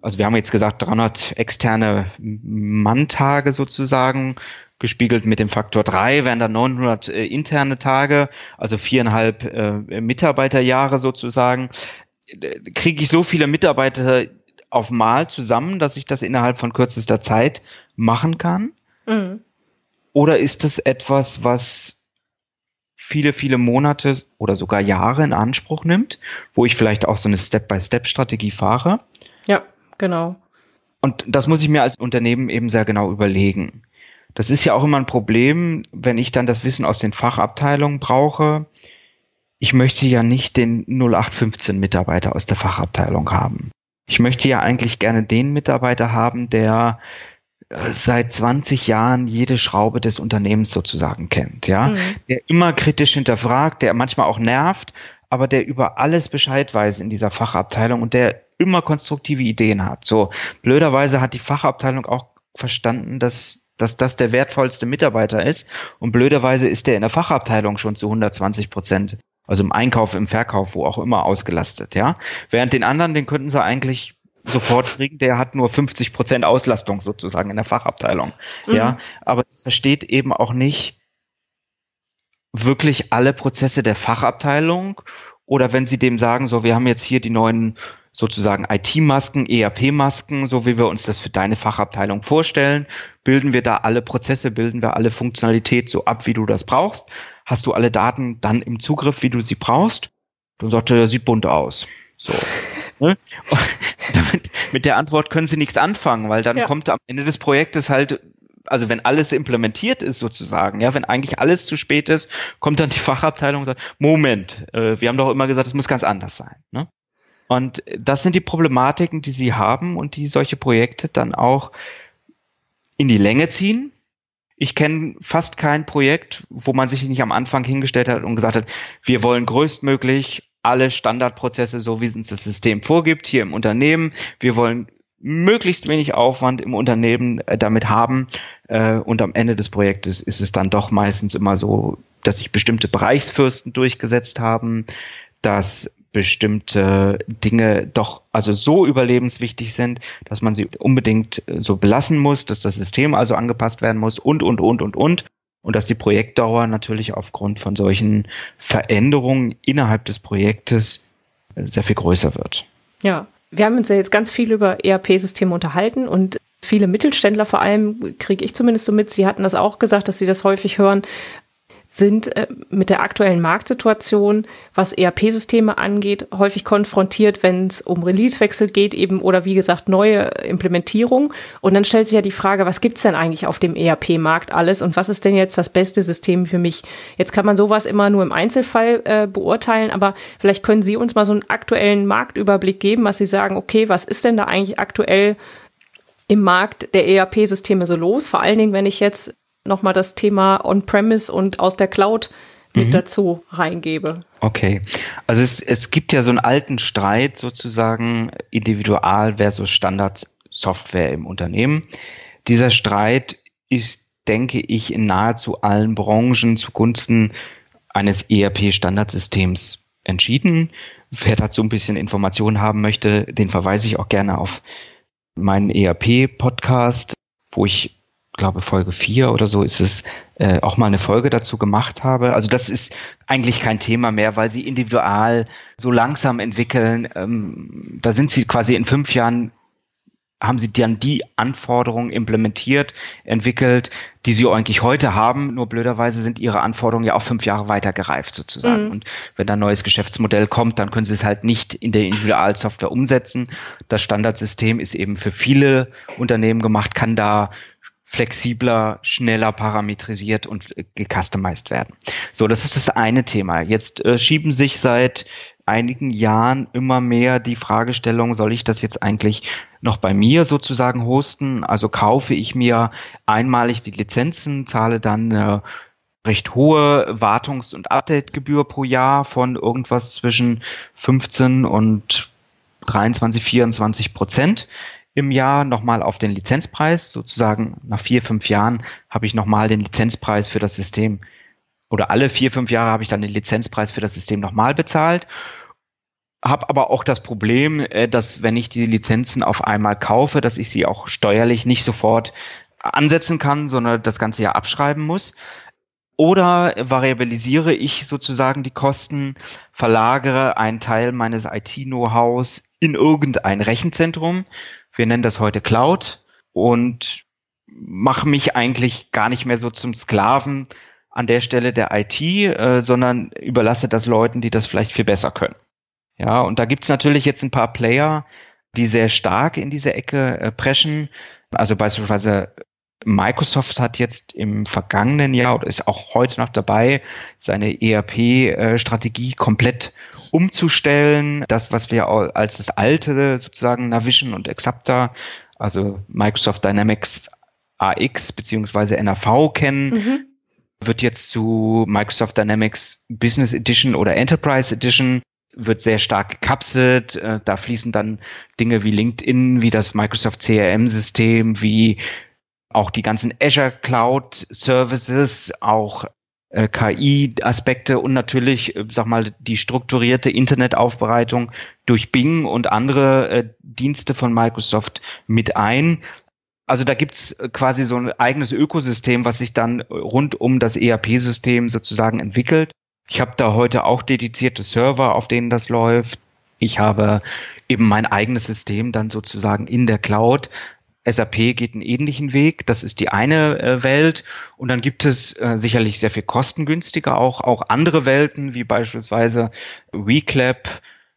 also wir haben jetzt gesagt 300 externe Manntage sozusagen, gespiegelt mit dem Faktor 3 wären dann 900 äh, interne Tage, also viereinhalb äh, Mitarbeiterjahre sozusagen. Kriege ich so viele Mitarbeiter auf Mal zusammen, dass ich das innerhalb von kürzester Zeit machen kann? Mhm. Oder ist das etwas, was viele, viele Monate oder sogar Jahre in Anspruch nimmt, wo ich vielleicht auch so eine Step-by-Step-Strategie fahre. Ja, genau. Und das muss ich mir als Unternehmen eben sehr genau überlegen. Das ist ja auch immer ein Problem, wenn ich dann das Wissen aus den Fachabteilungen brauche. Ich möchte ja nicht den 0815 Mitarbeiter aus der Fachabteilung haben. Ich möchte ja eigentlich gerne den Mitarbeiter haben, der seit 20 Jahren jede Schraube des Unternehmens sozusagen kennt, ja, mhm. der immer kritisch hinterfragt, der manchmal auch nervt, aber der über alles Bescheid weiß in dieser Fachabteilung und der immer konstruktive Ideen hat. So blöderweise hat die Fachabteilung auch verstanden, dass dass das der wertvollste Mitarbeiter ist und blöderweise ist der in der Fachabteilung schon zu 120 Prozent also im Einkauf, im Verkauf, wo auch immer ausgelastet, ja. Während den anderen, den könnten sie eigentlich sofort kriegen, der hat nur 50 Prozent Auslastung sozusagen in der Fachabteilung. Mhm. Ja, aber das versteht eben auch nicht wirklich alle Prozesse der Fachabteilung oder wenn sie dem sagen, so, wir haben jetzt hier die neuen sozusagen IT-Masken, ERP-Masken, so wie wir uns das für deine Fachabteilung vorstellen, bilden wir da alle Prozesse, bilden wir alle Funktionalität so ab, wie du das brauchst. Hast du alle Daten dann im Zugriff, wie du sie brauchst? Dann sagt er, sieht bunt aus. So. Ne? Damit, mit der Antwort können sie nichts anfangen, weil dann ja. kommt am Ende des Projektes halt also wenn alles implementiert ist sozusagen, ja, wenn eigentlich alles zu spät ist, kommt dann die Fachabteilung und sagt, Moment, äh, wir haben doch immer gesagt, es muss ganz anders sein. Ne? Und das sind die Problematiken, die sie haben und die solche Projekte dann auch in die Länge ziehen. Ich kenne fast kein Projekt, wo man sich nicht am Anfang hingestellt hat und gesagt hat, wir wollen größtmöglich alle Standardprozesse, so wie es uns das System vorgibt, hier im Unternehmen. Wir wollen möglichst wenig Aufwand im Unternehmen äh, damit haben. Äh, und am Ende des Projektes ist es dann doch meistens immer so, dass sich bestimmte Bereichsfürsten durchgesetzt haben, dass bestimmte Dinge doch also so überlebenswichtig sind, dass man sie unbedingt äh, so belassen muss, dass das System also angepasst werden muss und, und, und, und, und und dass die Projektdauer natürlich aufgrund von solchen Veränderungen innerhalb des Projektes äh, sehr viel größer wird. Ja, wir haben uns ja jetzt ganz viel über ERP-Systeme unterhalten und viele Mittelständler vor allem, kriege ich zumindest so mit, sie hatten das auch gesagt, dass sie das häufig hören, sind äh, mit der aktuellen Marktsituation, was ERP-Systeme angeht, häufig konfrontiert, wenn es um Releasewechsel geht, eben oder wie gesagt neue Implementierung. Und dann stellt sich ja die Frage, was gibt's denn eigentlich auf dem ERP-Markt alles und was ist denn jetzt das beste System für mich? Jetzt kann man sowas immer nur im Einzelfall äh, beurteilen, aber vielleicht können Sie uns mal so einen aktuellen Marktüberblick geben, was Sie sagen, okay, was ist denn da eigentlich aktuell im Markt der ERP-Systeme so los? Vor allen Dingen, wenn ich jetzt nochmal das Thema On-Premise und aus der Cloud mit mhm. dazu reingebe. Okay. Also es, es gibt ja so einen alten Streit sozusagen Individual versus Standard-Software im Unternehmen. Dieser Streit ist, denke ich, in nahezu allen Branchen zugunsten eines ERP-Standardsystems entschieden. Wer dazu ein bisschen Informationen haben möchte, den verweise ich auch gerne auf meinen ERP-Podcast, wo ich glaube Folge 4 oder so ist es, äh, auch mal eine Folge dazu gemacht habe. Also das ist eigentlich kein Thema mehr, weil sie individual so langsam entwickeln. Ähm, da sind sie quasi in fünf Jahren haben sie dann die Anforderungen implementiert, entwickelt, die sie eigentlich heute haben. Nur blöderweise sind ihre Anforderungen ja auch fünf Jahre weiter gereift sozusagen. Mhm. Und wenn da ein neues Geschäftsmodell kommt, dann können sie es halt nicht in der Individualsoftware umsetzen. Das Standardsystem ist eben für viele Unternehmen gemacht, kann da flexibler, schneller parametrisiert und äh, gecustomized werden. So, das ist das eine Thema. Jetzt äh, schieben sich seit einigen Jahren immer mehr die Fragestellung, soll ich das jetzt eigentlich noch bei mir sozusagen hosten? Also kaufe ich mir einmalig die Lizenzen, zahle dann eine recht hohe Wartungs- und Updategebühr pro Jahr von irgendwas zwischen 15 und 23, 24 Prozent im Jahr nochmal auf den Lizenzpreis. Sozusagen nach vier, fünf Jahren habe ich nochmal den Lizenzpreis für das System oder alle vier, fünf Jahre habe ich dann den Lizenzpreis für das System nochmal bezahlt. Habe aber auch das Problem, äh, dass wenn ich die Lizenzen auf einmal kaufe, dass ich sie auch steuerlich nicht sofort ansetzen kann, sondern das ganze Jahr abschreiben muss. Oder variabilisiere ich sozusagen die Kosten, verlagere einen Teil meines IT-Know-hows in irgendein Rechenzentrum wir nennen das heute Cloud und mache mich eigentlich gar nicht mehr so zum Sklaven an der Stelle der IT, äh, sondern überlasse das Leuten, die das vielleicht viel besser können. Ja, und da gibt's natürlich jetzt ein paar Player, die sehr stark in diese Ecke äh, preschen. Also beispielsweise Microsoft hat jetzt im vergangenen Jahr oder ist auch heute noch dabei, seine ERP-Strategie äh, komplett umzustellen. Das, was wir als das alte sozusagen Navision und Exapta, also Microsoft Dynamics AX beziehungsweise NAV kennen, mhm. wird jetzt zu Microsoft Dynamics Business Edition oder Enterprise Edition wird sehr stark gekapselt. Äh, da fließen dann Dinge wie LinkedIn, wie das Microsoft CRM-System, wie auch die ganzen Azure Cloud Services, auch äh, KI-Aspekte und natürlich, äh, sag mal, die strukturierte Internetaufbereitung durch Bing und andere äh, Dienste von Microsoft mit ein. Also da gibt's äh, quasi so ein eigenes Ökosystem, was sich dann rund um das ERP-System sozusagen entwickelt. Ich habe da heute auch dedizierte Server, auf denen das läuft. Ich habe eben mein eigenes System dann sozusagen in der Cloud, SAP geht einen ähnlichen Weg. Das ist die eine äh, Welt. Und dann gibt es äh, sicherlich sehr viel kostengünstiger auch, auch andere Welten, wie beispielsweise WeClap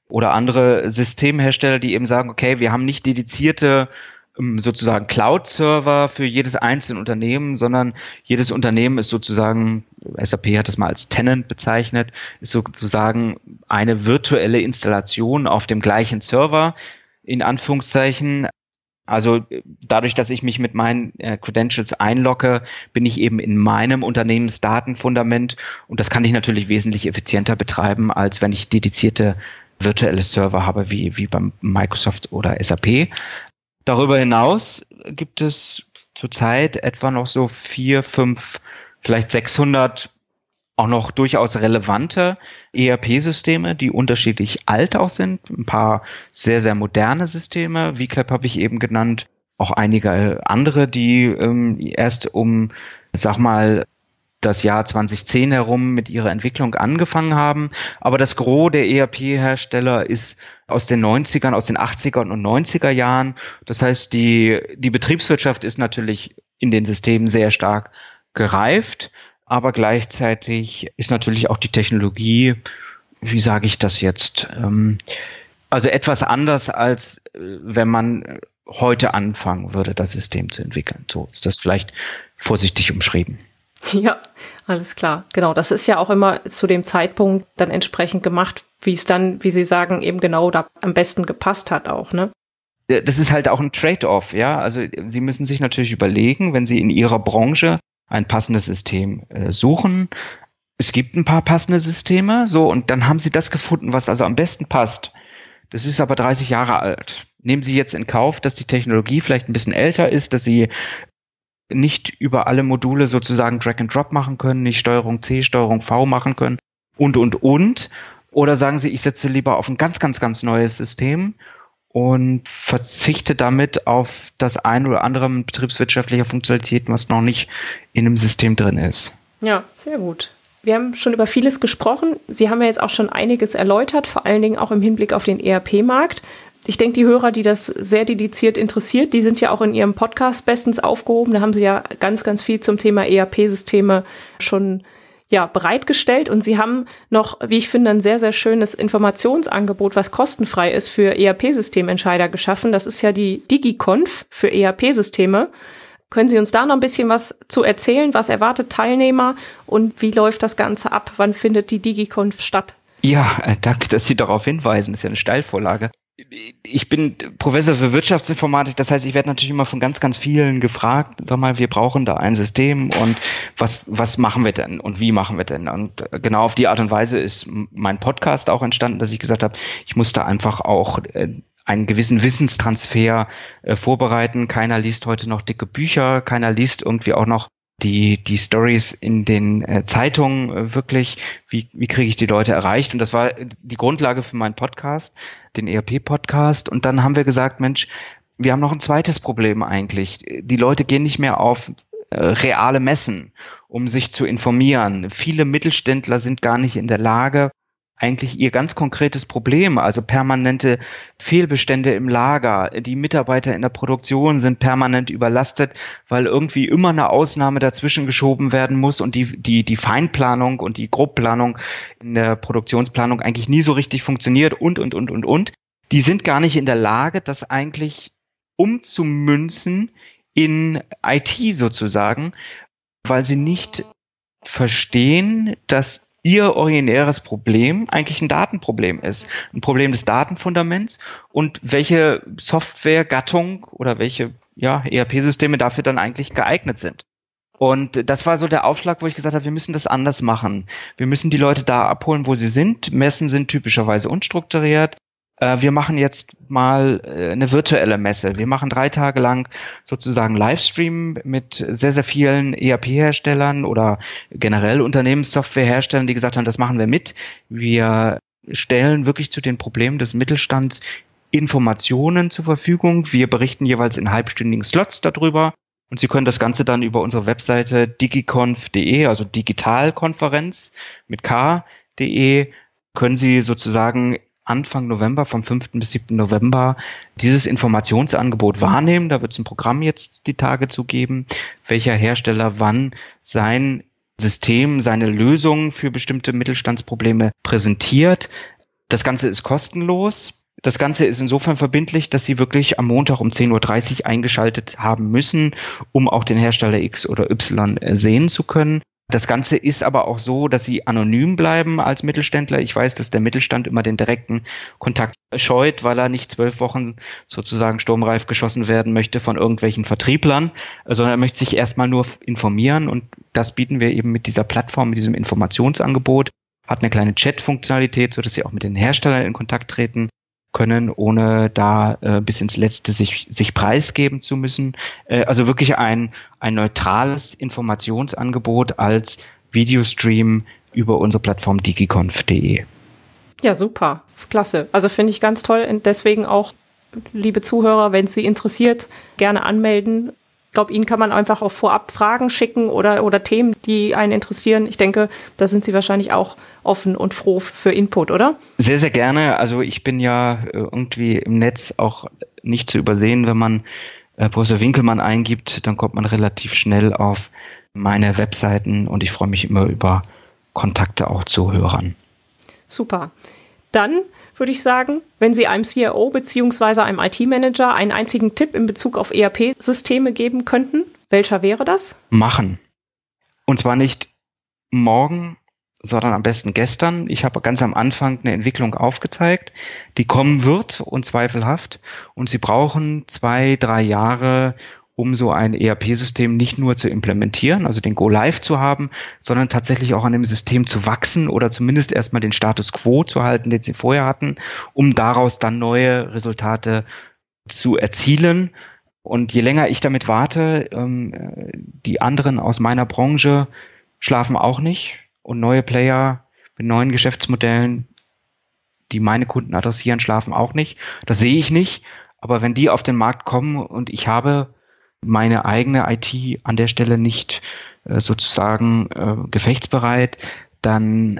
oder andere Systemhersteller, die eben sagen, okay, wir haben nicht dedizierte ähm, sozusagen Cloud-Server für jedes einzelne Unternehmen, sondern jedes Unternehmen ist sozusagen, SAP hat es mal als Tenant bezeichnet, ist sozusagen eine virtuelle Installation auf dem gleichen Server in Anführungszeichen, also dadurch, dass ich mich mit meinen äh, Credentials einlogge, bin ich eben in meinem Unternehmensdatenfundament und das kann ich natürlich wesentlich effizienter betreiben, als wenn ich dedizierte virtuelle Server habe, wie, wie beim Microsoft oder SAP. Darüber hinaus gibt es zurzeit etwa noch so vier, fünf, vielleicht 600 auch noch durchaus relevante ERP-Systeme, die unterschiedlich alt auch sind. Ein paar sehr, sehr moderne Systeme. VClap habe ich eben genannt. Auch einige andere, die ähm, erst um, sag mal, das Jahr 2010 herum mit ihrer Entwicklung angefangen haben. Aber das Gros der ERP-Hersteller ist aus den 90ern, aus den 80er und 90er Jahren. Das heißt, die, die Betriebswirtschaft ist natürlich in den Systemen sehr stark gereift aber gleichzeitig ist natürlich auch die Technologie, wie sage ich das jetzt, ähm, also etwas anders als äh, wenn man heute anfangen würde, das System zu entwickeln. So ist das vielleicht vorsichtig umschrieben. Ja, alles klar. Genau, das ist ja auch immer zu dem Zeitpunkt dann entsprechend gemacht, wie es dann, wie Sie sagen, eben genau da am besten gepasst hat auch, ne? Das ist halt auch ein Trade-off, ja. Also Sie müssen sich natürlich überlegen, wenn Sie in Ihrer Branche ein passendes System äh, suchen. Es gibt ein paar passende Systeme, so, und dann haben Sie das gefunden, was also am besten passt. Das ist aber 30 Jahre alt. Nehmen Sie jetzt in Kauf, dass die Technologie vielleicht ein bisschen älter ist, dass Sie nicht über alle Module sozusagen Drag and Drop machen können, nicht Steuerung C, Steuerung V machen können und, und, und. Oder sagen Sie, ich setze lieber auf ein ganz, ganz, ganz neues System und verzichte damit auf das ein oder andere betriebswirtschaftlicher Funktionalitäten, was noch nicht in einem System drin ist. Ja, sehr gut. Wir haben schon über vieles gesprochen. Sie haben ja jetzt auch schon einiges erläutert, vor allen Dingen auch im Hinblick auf den ERP-Markt. Ich denke, die Hörer, die das sehr dediziert interessiert, die sind ja auch in ihrem Podcast bestens aufgehoben. Da haben sie ja ganz, ganz viel zum Thema ERP-Systeme schon ja, bereitgestellt und sie haben noch, wie ich finde, ein sehr, sehr schönes Informationsangebot, was kostenfrei ist für ERP-Systementscheider geschaffen. Das ist ja die DigiConf für ERP-Systeme. Können Sie uns da noch ein bisschen was zu erzählen? Was erwartet Teilnehmer und wie läuft das Ganze ab? Wann findet die DigiConf statt? Ja, äh, danke, dass Sie darauf hinweisen. Das ist ja eine Steilvorlage ich bin Professor für Wirtschaftsinformatik, das heißt, ich werde natürlich immer von ganz, ganz vielen gefragt, sag mal, wir brauchen da ein System und was, was machen wir denn und wie machen wir denn? Und genau auf die Art und Weise ist mein Podcast auch entstanden, dass ich gesagt habe, ich muss da einfach auch äh, einen gewissen Wissenstransfer äh, vorbereiten. Keiner liest heute noch dicke Bücher, keiner liest irgendwie auch noch die, die Stories in den äh, Zeitungen äh, wirklich, wie, wie kriege ich die Leute erreicht? Und das war die Grundlage für meinen Podcast, den ERP-Podcast. Und dann haben wir gesagt, Mensch, wir haben noch ein zweites Problem eigentlich. Die Leute gehen nicht mehr auf äh, reale Messen, um sich zu informieren. Viele Mittelständler sind gar nicht in der Lage, eigentlich ihr ganz konkretes Problem, also permanente Fehlbestände im Lager. Die Mitarbeiter in der Produktion sind permanent überlastet, weil irgendwie immer eine Ausnahme dazwischen geschoben werden muss und die, die, die Feinplanung und die Grobplanung in der Produktionsplanung eigentlich nie so richtig funktioniert und, und, und, und, und. Die sind gar nicht in der Lage, das eigentlich umzumünzen in IT sozusagen, weil sie nicht verstehen, dass ihr originäres Problem eigentlich ein Datenproblem ist. Ein Problem des Datenfundaments und welche Softwaregattung oder welche ja, ERP-Systeme dafür dann eigentlich geeignet sind. Und das war so der Aufschlag, wo ich gesagt habe, wir müssen das anders machen. Wir müssen die Leute da abholen, wo sie sind. Messen sind typischerweise unstrukturiert äh, wir machen jetzt mal äh, eine virtuelle Messe. Wir machen drei Tage lang sozusagen Livestream mit sehr, sehr vielen ERP-Herstellern oder generell Unternehmenssoftware-Herstellern, die gesagt haben, das machen wir mit. Wir stellen wirklich zu den Problemen des Mittelstands Informationen zur Verfügung. Wir berichten jeweils in halbstündigen Slots darüber. Und Sie können das Ganze dann über unsere Webseite digiconf.de, also Digitalkonferenz mit k.de, können Sie sozusagen Anfang November, vom 5. bis 7. November, dieses Informationsangebot wahrnehmen. Da wird es ein Programm jetzt die Tage zu geben, welcher Hersteller wann sein System, seine Lösung für bestimmte Mittelstandsprobleme präsentiert. Das Ganze ist kostenlos. Das Ganze ist insofern verbindlich, dass Sie wirklich am Montag um 10.30 Uhr eingeschaltet haben müssen, um auch den Hersteller X oder Y sehen zu können. Das Ganze ist aber auch so, dass sie anonym bleiben als Mittelständler. Ich weiß, dass der Mittelstand immer den direkten Kontakt scheut, weil er nicht zwölf Wochen sozusagen sturmreif geschossen werden möchte von irgendwelchen Vertrieblern, sondern er möchte sich erstmal nur informieren und das bieten wir eben mit dieser Plattform, mit diesem Informationsangebot. Hat eine kleine Chat-Funktionalität, so dass sie auch mit den Herstellern in Kontakt treten können, ohne da äh, bis ins Letzte sich, sich preisgeben zu müssen. Äh, also wirklich ein, ein neutrales Informationsangebot als Videostream über unsere Plattform digiconf.de. Ja, super. Klasse. Also finde ich ganz toll und deswegen auch, liebe Zuhörer, wenn es Sie interessiert, gerne anmelden glaube, Ihnen kann man einfach auch vorab Fragen schicken oder, oder Themen, die einen interessieren. Ich denke, da sind Sie wahrscheinlich auch offen und froh für Input, oder? Sehr, sehr gerne. Also ich bin ja äh, irgendwie im Netz auch nicht zu übersehen, wenn man äh, Professor Winkelmann eingibt, dann kommt man relativ schnell auf meine Webseiten und ich freue mich immer über Kontakte auch zu Hörern. Super. Dann würde ich sagen, wenn Sie einem CIO beziehungsweise einem IT-Manager einen einzigen Tipp in Bezug auf ERP-Systeme geben könnten, welcher wäre das? Machen. Und zwar nicht morgen, sondern am besten gestern. Ich habe ganz am Anfang eine Entwicklung aufgezeigt, die kommen wird, unzweifelhaft. Und Sie brauchen zwei, drei Jahre, um so ein ERP-System nicht nur zu implementieren, also den Go Live zu haben, sondern tatsächlich auch an dem System zu wachsen oder zumindest erstmal den Status quo zu halten, den sie vorher hatten, um daraus dann neue Resultate zu erzielen. Und je länger ich damit warte, ähm, die anderen aus meiner Branche schlafen auch nicht und neue Player mit neuen Geschäftsmodellen, die meine Kunden adressieren, schlafen auch nicht. Das sehe ich nicht. Aber wenn die auf den Markt kommen und ich habe meine eigene IT an der Stelle nicht äh, sozusagen äh, gefechtsbereit, dann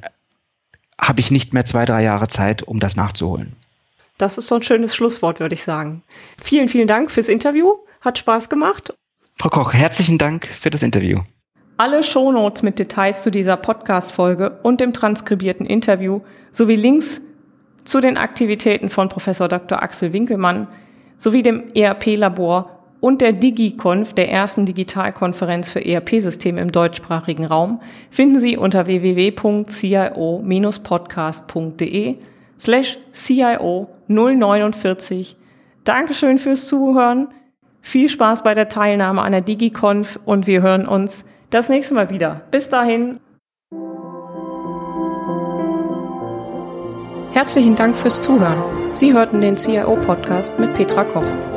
habe ich nicht mehr zwei, drei Jahre Zeit, um das nachzuholen. Das ist so ein schönes Schlusswort, würde ich sagen. Vielen, vielen Dank fürs Interview. Hat Spaß gemacht. Frau Koch, herzlichen Dank für das Interview. Alle Shownotes mit Details zu dieser Podcast-Folge und dem transkribierten Interview sowie Links zu den Aktivitäten von Professor Dr. Axel Winkelmann sowie dem ERP-Labor und der DigiConf, der ersten Digitalkonferenz für ERP-Systeme im deutschsprachigen Raum, finden Sie unter www.cio-podcast.de slash CIO 049. Dankeschön fürs Zuhören. Viel Spaß bei der Teilnahme an der DigiConf und wir hören uns das nächste Mal wieder. Bis dahin. Herzlichen Dank fürs Zuhören. Sie hörten den CIO-Podcast mit Petra Koch.